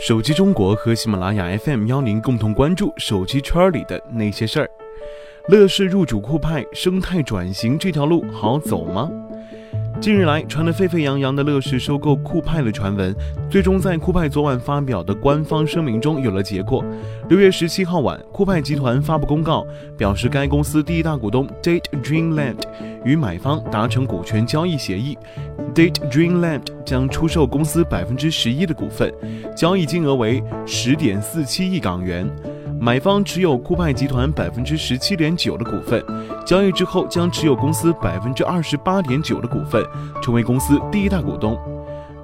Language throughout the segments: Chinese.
手机中国和喜马拉雅 FM 邀您共同关注手机圈里的那些事儿。乐视入主酷派，生态转型这条路好走吗？近日来传得沸沸扬扬的乐视收购酷派的传闻，最终在酷派昨晚发表的官方声明中有了结果。六月十七号晚，酷派集团发布公告，表示该公司第一大股东 Date Dreamland 与买方达成股权交易协议，Date Dreamland 将出售公司百分之十一的股份，交易金额为十点四七亿港元。买方持有酷派集团百分之十七点九的股份，交易之后将持有公司百分之二十八点九的股份，成为公司第一大股东。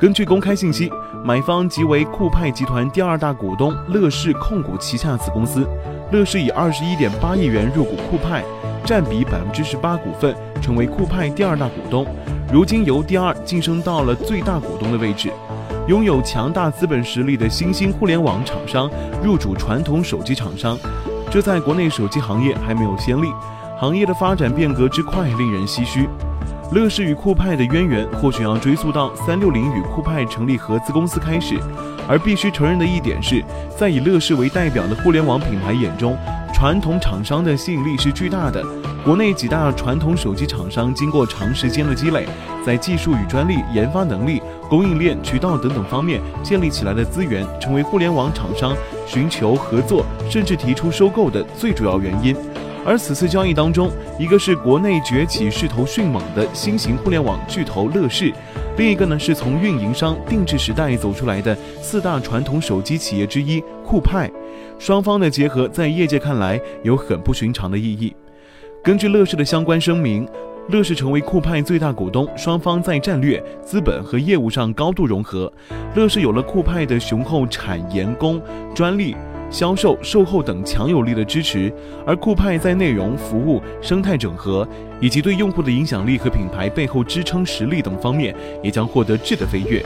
根据公开信息，买方即为酷派集团第二大股东乐视控股旗下子公司。乐视以二十一点八亿元入股酷派，占比百分之十八股份，成为酷派第二大股东。如今由第二晋升到了最大股东的位置。拥有强大资本实力的新兴互联网厂商入主传统手机厂商，这在国内手机行业还没有先例。行业的发展变革之快，令人唏嘘。乐视与酷派的渊源，或许要追溯到三六零与酷派成立合资公司开始。而必须承认的一点是，在以乐视为代表的互联网品牌眼中，传统厂商的吸引力是巨大的。国内几大传统手机厂商经过长时间的积累，在技术与专利、研发能力、供应链、渠道等等方面建立起来的资源，成为互联网厂商寻求合作甚至提出收购的最主要原因。而此次交易当中，一个是国内崛起势头迅猛的新型互联网巨头乐视，另一个呢是从运营商定制时代走出来的四大传统手机企业之一酷派。双方的结合，在业界看来有很不寻常的意义。根据乐视的相关声明，乐视成为酷派最大股东，双方在战略、资本和业务上高度融合。乐视有了酷派的雄厚产研工、专利、销售、售后等强有力的支持，而酷派在内容、服务、生态整合以及对用户的影响力和品牌背后支撑实力等方面，也将获得质的飞跃。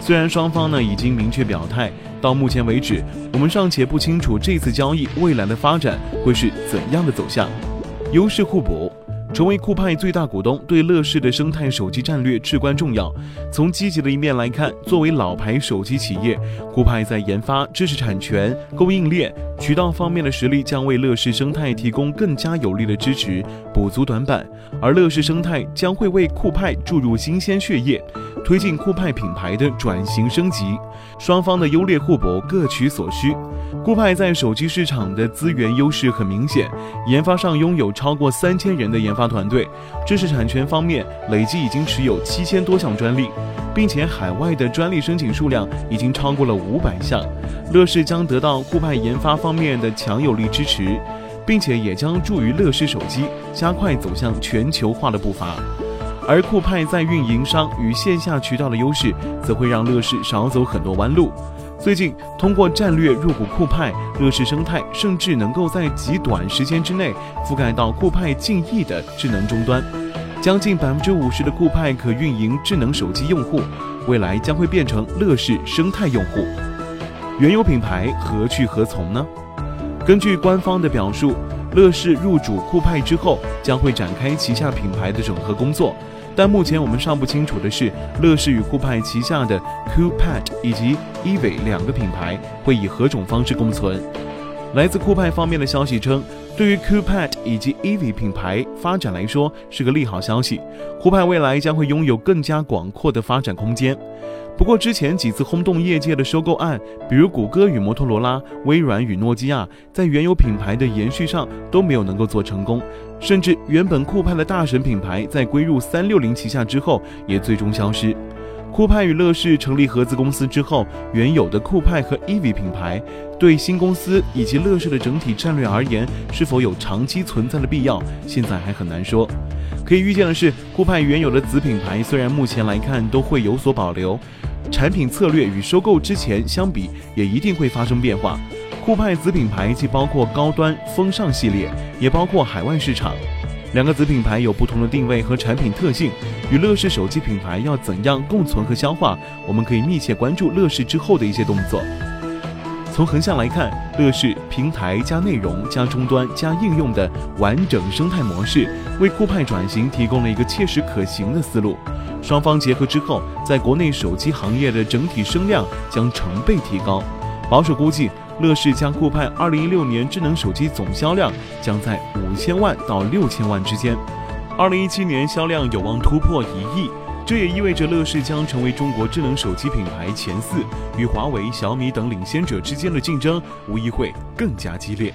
虽然双方呢已经明确表态，到目前为止，我们尚且不清楚这次交易未来的发展会是怎样的走向。优势互补，成为酷派最大股东，对乐视的生态手机战略至关重要。从积极的一面来看，作为老牌手机企业，酷派在研发、知识产权、供应链、渠道方面的实力将为乐视生态提供更加有力的支持，补足短板。而乐视生态将会为酷派注入新鲜血液，推进酷派品牌的转型升级。双方的优劣互补，各取所需。酷派在手机市场的资源优势很明显，研发上拥有超过三千人的研发团队，知识产权方面累计已经持有七千多项专利，并且海外的专利申请数量已经超过了五百项。乐视将得到酷派研发方面的强有力支持，并且也将助于乐视手机加快走向全球化的步伐。而酷派在运营商与线下渠道的优势，则会让乐视少走很多弯路。最近，通过战略入股酷派，乐视生态甚至能够在极短时间之内覆盖到酷派近亿的智能终端，将近百分之五十的酷派可运营智能手机用户，未来将会变成乐视生态用户。原有品牌何去何从呢？根据官方的表述，乐视入主酷派之后，将会展开旗下品牌的整合工作。但目前我们尚不清楚的是，乐视与酷派旗下的 Coolpad 以及 EVE 两个品牌会以何种方式共存。来自酷派方面的消息称，对于 Coolpad 以及 EVE 品牌发展来说是个利好消息，酷派未来将会拥有更加广阔的发展空间。不过，之前几次轰动业界的收购案，比如谷歌与摩托罗拉、微软与诺基亚，在原有品牌的延续上都没有能够做成功，甚至原本酷派的大神品牌在归入三六零旗下之后，也最终消失。酷派与乐视成立合资公司之后，原有的酷派和 EV 品牌，对新公司以及乐视的整体战略而言，是否有长期存在的必要，现在还很难说。可以预见的是，酷派原有的子品牌虽然目前来看都会有所保留。产品策略与收购之前相比，也一定会发生变化。酷派子品牌既包括高端风尚系列，也包括海外市场。两个子品牌有不同的定位和产品特性，与乐视手机品牌要怎样共存和消化，我们可以密切关注乐视之后的一些动作。从横向来看，乐视平台加内容加终端加应用的完整生态模式，为酷派转型提供了一个切实可行的思路。双方结合之后，在国内手机行业的整体声量将成倍提高。保守估计，乐视加酷派二零一六年智能手机总销量将在五千万到六千万之间二零一七年销量有望突破一亿。这也意味着乐视将成为中国智能手机品牌前四，与华为、小米等领先者之间的竞争无疑会更加激烈。